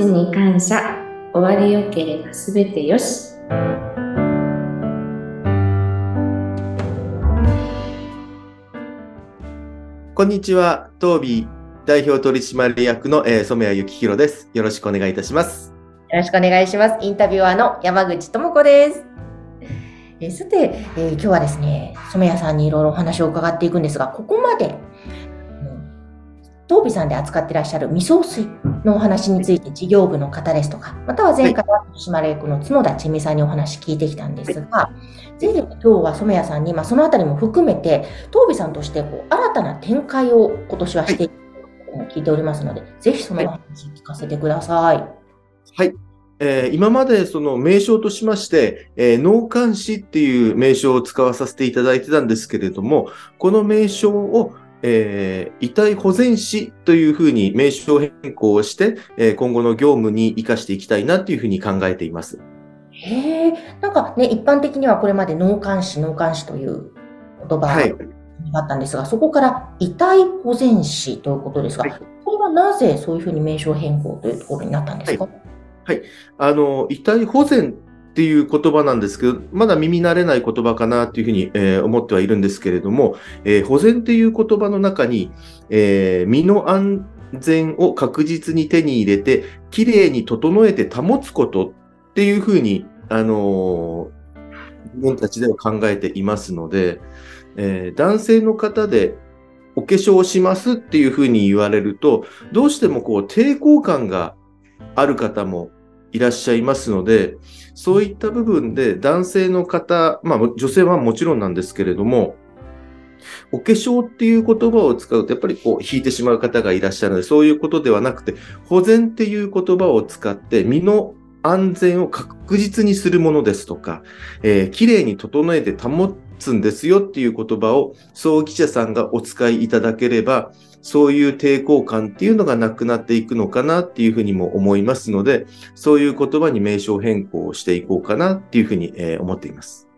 日に感謝。終わりよければすべてよし。こんにちは、東美代表取締役の、えー、染谷幸宏です。よろしくお願いいたします。よろしくお願いします。インタビュアーの山口智子です。えーさて、えー今日はですね、染谷さんにいろいろお話を伺っていくんですが、ここまで、うん東美さんで扱ってらっしゃる未送水のお話について事業部の方ですとか、または前回は取締役の角田千美さんにお話聞いてきたんですが、ぜひ今日は染谷さんに、まあ、そのあたりも含めて、東美さんとしてこう新たな展開を今年はしていくことも聞いておりますので、ぜひそのお話聞かせてください。はい。えー今までその名称としまして、えー脳幹視っていう名称を使わさせていただいてたんですけれども、この名称を、えー遺体保全士というふうに名称変更をして、えー今後の業務に活かしていきたいなっていうふうに考えています。へえ、なんかね、一般的にはこれまで脳幹視、脳幹視という言葉はい。があったんですが、そこから遺体保全士ということですが、はい。これはなぜそういうふうに名称変更というところになったんですか、あの、遺体保全っていう言葉なんですけど、まだ耳慣れない言葉かなっていうふうに、えー思ってはいるんですけれども、えー保全っていう言葉の中に、えー身の安全を確実に手に入れて、きれいに整えて保つことっていうふうに、あの自分たちでは考えていますので、え男性の方でお化粧をしますっていうふうに言われると、どうしてもこう抵抗感がある方もいらっしゃいますので、そういった部分で男性の方、まあ女性はもちろんなんですけれども、お化粧っていう言葉を使うとやっぱりこう引いてしまう方がいらっしゃるので、そういうことではなくて、保全っていう言葉を使って身の安全を確実にするものですとか、えー、綺麗に整えて保つんですよっていう言葉を葬儀社さんがお使いいただければ、そういう抵抗感っていうのがなくなっていくのかなっていうふうにも思いますので、そういう言葉に名称変更をしていこうかなっていうふうに、思っています。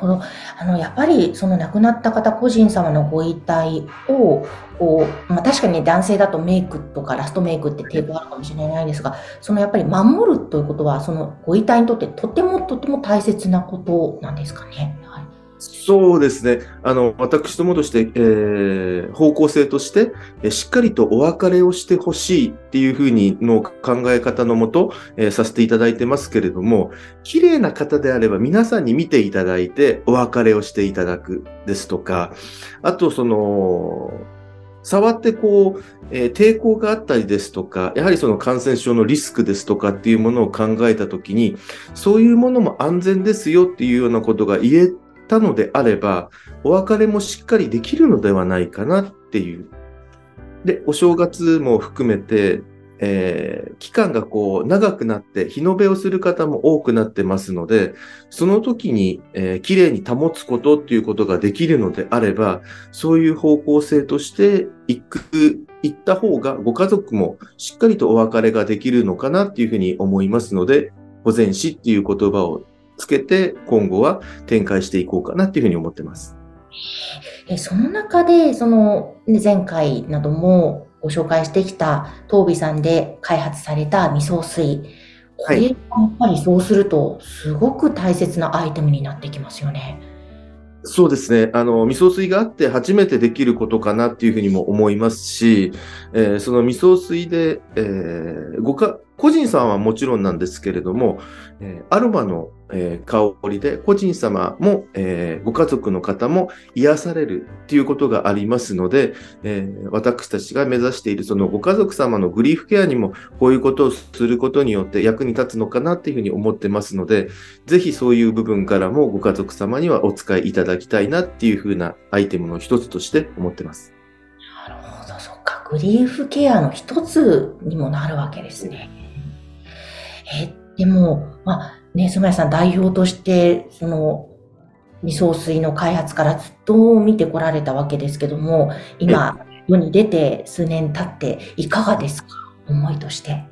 ほど。あの、やっぱり、その亡くなった方個人様のご遺体を、こう、まあ確かに男性だとメイクとかラストメイクって抵抗あるかもしれないですが、そのやっぱり守るということは、そのご遺体にとってとてもとても大切なことなんですかね。はい。そうですね。あの、私どもとして、えー方向性として、えしっかりとお別れをしてほしいっていうふうにの考え方のもと、えーさせていただいてますけれども、綺麗な方であれば皆さんに見ていただいてお別れをしていただくですとか、あとその、触ってこう、えー抵抗があったりですとか、やはりその感染症のリスクですとかっていうものを考えたときに、そういうものも安全ですよっていうようなことが言えたのであれば、お別れもしっかりできるのではないかなっていう。で、お正月も含めて、えー期間がこう長くなって日延べをする方も多くなってますので、その時に、えー綺麗に保つことっていうことができるのであれば、そういう方向性として行く、行った方がご家族もしっかりとお別れができるのかなっていうふうに思いますので、保全死っていう言葉をつけて今後は展開していこうかなっていうふうに思ってます。えその中で、その、ね前回などもご紹介してきた東美さんで開発された未送水。これ、はいやっぱりそうすると、すごく大切なアイテムになってきますよね。そうですね。あの、味噌水があって初めてできることかなっていうふうにも思いますし、えーその味噌水で、えーごか、個人さんはもちろんなんですけれども、えーアロマの、えー香りで個人様も、えーご家族の方も癒されるっていうことがありますので、えー私たちが目指しているそのご家族様のグリーフケアにもこういうことをすることによって役に立つのかなっていうふうに思ってますので、ぜひそういう部分からもご家族様にはお使いいただきたいなっていうふうなアイテムの一つとして思ってます。なるほど、そっか。グリーフケアの一つにもなるわけですね。え、でも、まあ、ね、染谷さん代表として、その、未送水の開発からずっと見てこられたわけですけども、今、世に出て数年経っていかがですか？思いとして。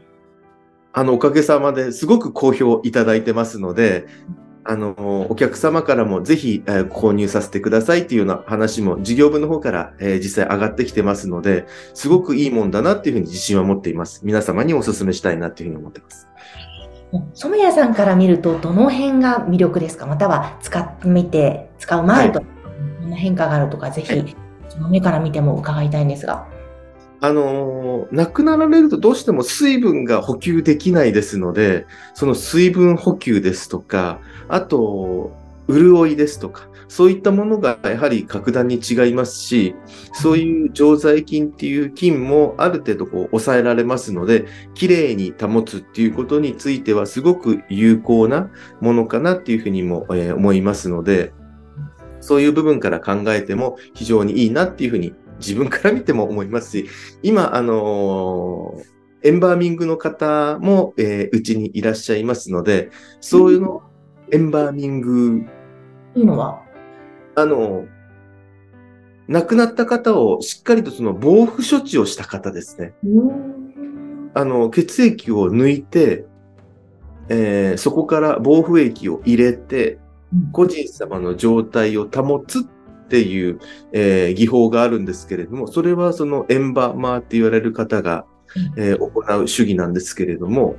あの、おかげさまですごく好評いただいてますので、あの、お客様からもぜひ、えー購入させてくださいっていうような話も事業部の方から、えー実際上がってきてますので、すごくいいもんだなっていうふうに自信は持っています。皆様にお勧めしたいなっていうふうに思ってます。染谷さんから見ると、どの辺が魅力ですか？または使ってみて、使う前と、どんな変化があるとか、ぜはひ、その目から見ても伺いたいんですが。あのー亡くなられるとどうしても水分が補給できないですので、その水分補給ですとか、あと、潤いですとか、そういったものがやはり格段に違いますし、そういう常在菌っていう菌もある程度こう抑えられますので、きれいに保つっていうことについてはすごく有効なものかなっていうふうにも、えー思いますので、そういう部分から考えても非常にいいなっていうふうに自分から見ても思いますし、今、あのーエンバーミングの方も、えーうちにいらっしゃいますので、そういうの、エンバーミング、というのは、あの、亡くなった方をしっかりとその防腐処置をした方ですね。あの、血液を抜いて、えーそこから防腐液を入れて、個人様の状態を保つっていう、えー技法があるんですけれども、それはそのエンバマーって言われる方が、えー行う主義なんですけれども、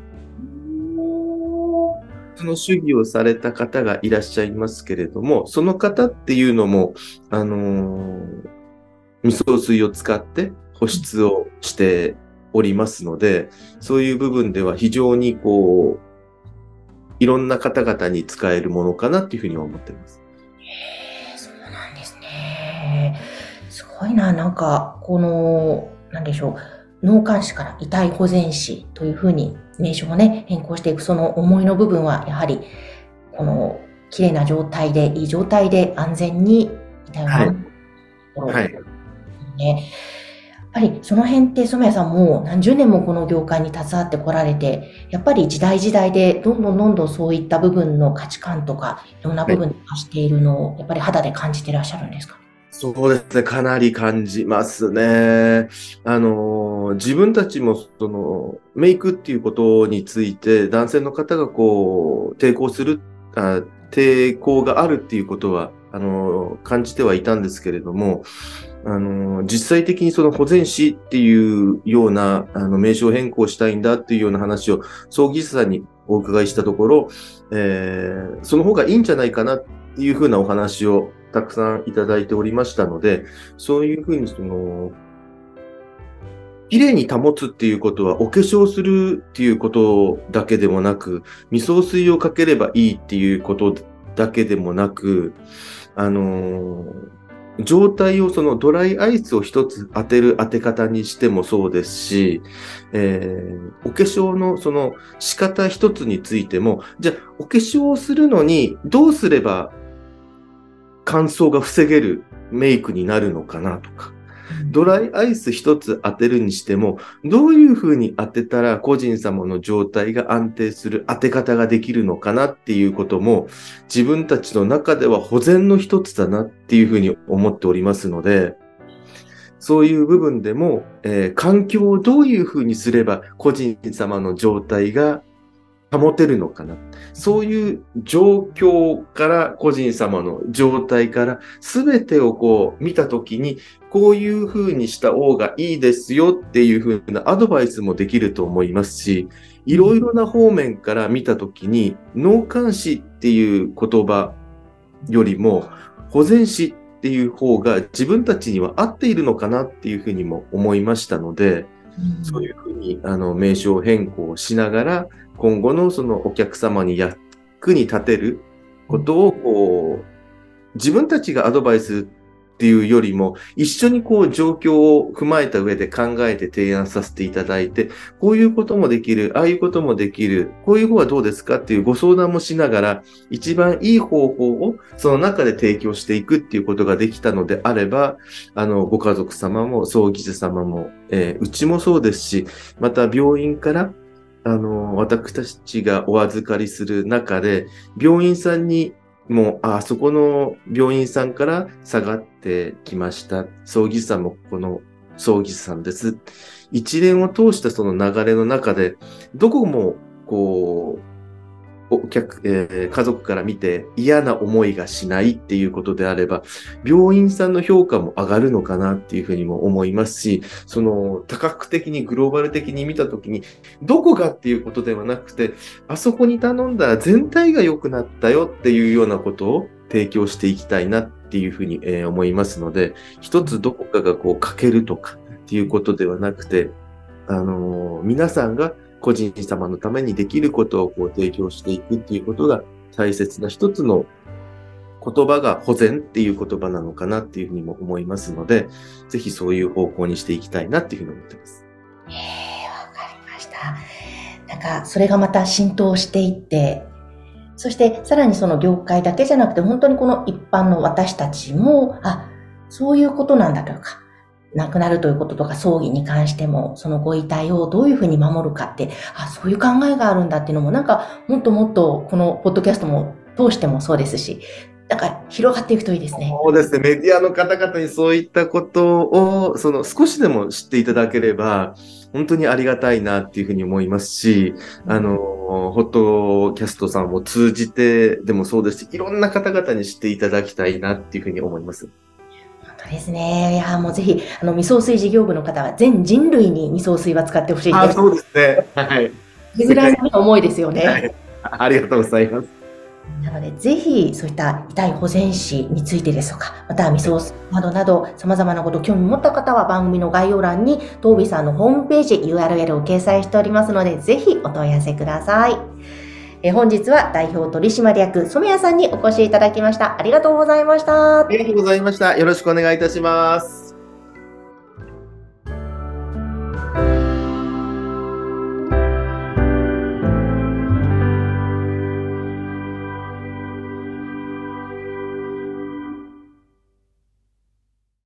その主義をされた方がいらっしゃいますけれども、その方っていうのも、あのー味噌水を使って保湿をしておりますので、そういう部分では非常にこう、いろんな方々に使えるものかなっていうふうに思ってます。へーそうなんですね。すごいな、なんか、この、なんでしょう、脳幹視から遺体保全士というふうに名称をね、変更していくその思いの部分は、やはり、この、綺麗な状態で、いい状態で安全に遺体を守るところはい。ね。やっぱりその辺って染谷さんも何十年もこの業界に携わってこられて、やっぱり時代時代でどんどんどんどんそういった部分の価値観とか、いろんな部分に増しているのを、やっぱり肌で感じてらっしゃるんですか？そうですね。かなり感じますね。あの、自分たちも、その、メイクっていうことについて、男性の方がこう、抵抗する、あ抵抗があるっていうことは、あの、感じてはいたんですけれども、あの、実際的にその保全士っていうような、あの、名称変更したいんだっていうような話を、葬儀師さんにお伺いしたところ、えーその方がいいんじゃないかなっていうふうなお話をたくさんいただいておりましたので、そういうふうにその、綺麗に保つっていうことは、お化粧するっていうことだけでもなく、味噌水をかければいいっていうことだけでもなく、あのー状態をそのドライアイスを一つ当てる当て方にしてもそうですし、えーお化粧のその仕方一つについても、じゃあお化粧をするのにどうすれば乾燥が防げるメイクになるのかなとか、ドライアイス一つ当てるにしても、どういうふうに当てたら個人様の状態が安定する当て方ができるのかなっていうことも、自分たちの中では保全の一つだなっていうふうに思っておりますので、そういう部分でも、えー環境をどういうふうにすれば個人様の状態が保てるのかな。そういう状況から個人様の状態から全てをこう見たときに、こういうふうにした方がいいですよっていうふうなアドバイスもできると思いますし、いろいろな方面から見たときに、脳幹視っていう言葉よりも、保全視っていう方が自分たちには合っているのかなっていうふうにも思いましたので、そういうふうにあの名称変更しながら、今後のそのお客様に役に立てることをこう、自分たちがアドバイスっていうよりも、一緒にこう状況を踏まえた上で考えて提案させていただいて、こういうこともできる、ああいうこともできる、こういう方はどうですかっていうご相談もしながら、一番いい方法をその中で提供していくっていうことができたのであれば、あの、ご家族様も葬儀師様も、えーうちもそうですし、また病院から、あの、私たちがお預かりする中で、病院さんにもう、あ、そこの病院さんから下がってきました。葬儀師さんもこの葬儀師さんです。一連を通したその流れの中で、どこも、こう、お客、えー家族から見て嫌な思いがしないっていうことであれば、病院さんの評価も上がるのかなっていうふうにも思いますし、その多角的にグローバル的に見たときに、どこがっていうことではなくて、あそこに頼んだら全体が良くなったよっていうようなことを提供していきたいなっていうふうに、えー思いますので、一つどこかがこう欠けるとかっていうことではなくて、あのー皆さんが個人様のためにできることをこう提供していくっていうことが大切な一つの言葉が保全っていう言葉なのかなっていうふうにも思いますので、ぜひそういう方向にしていきたいなっていうふうに思ってます。ええわかりました。なんか、それがまた浸透していって、そしてさらにその業界だけじゃなくて、本当にこの一般の私たちも、あ、そういうことなんだというか、亡くなるということとか葬儀に関しても、そのご遺体をどういうふうに守るかって、あ、そういう考えがあるんだっていうのも、なんか、もっともっとこのポッドキャストも通してもそうですし、なんか広がっていくといいですね。そうですね。メディアの方々にそういったことを、その少しでも知っていただければ、本当にありがたいなっていうふうに思いますし、あの、ホットキャストさんを通じてでもそうですし、いろんな方々に知っていただきたいなっていうふうに思います。ですね。いや、もうぜひ、あの、味噌水事業部の方は全人類に味噌水は使ってほしいです。そうですね。はい。それぐらいの思いですよね。はいありがとうございます。なので、ぜひ、そういった遺体保全史についてですとか、または味噌水などなど、様々なことを興味持った方は番組の概要欄に、東美さんのホームページ URL を掲載しておりますので、ぜひお問い合わせください。え本日は代表取締役染谷さんにお越しいただきました。ありがとうございましたあ。りがとうございました。よろしくお願いいたします。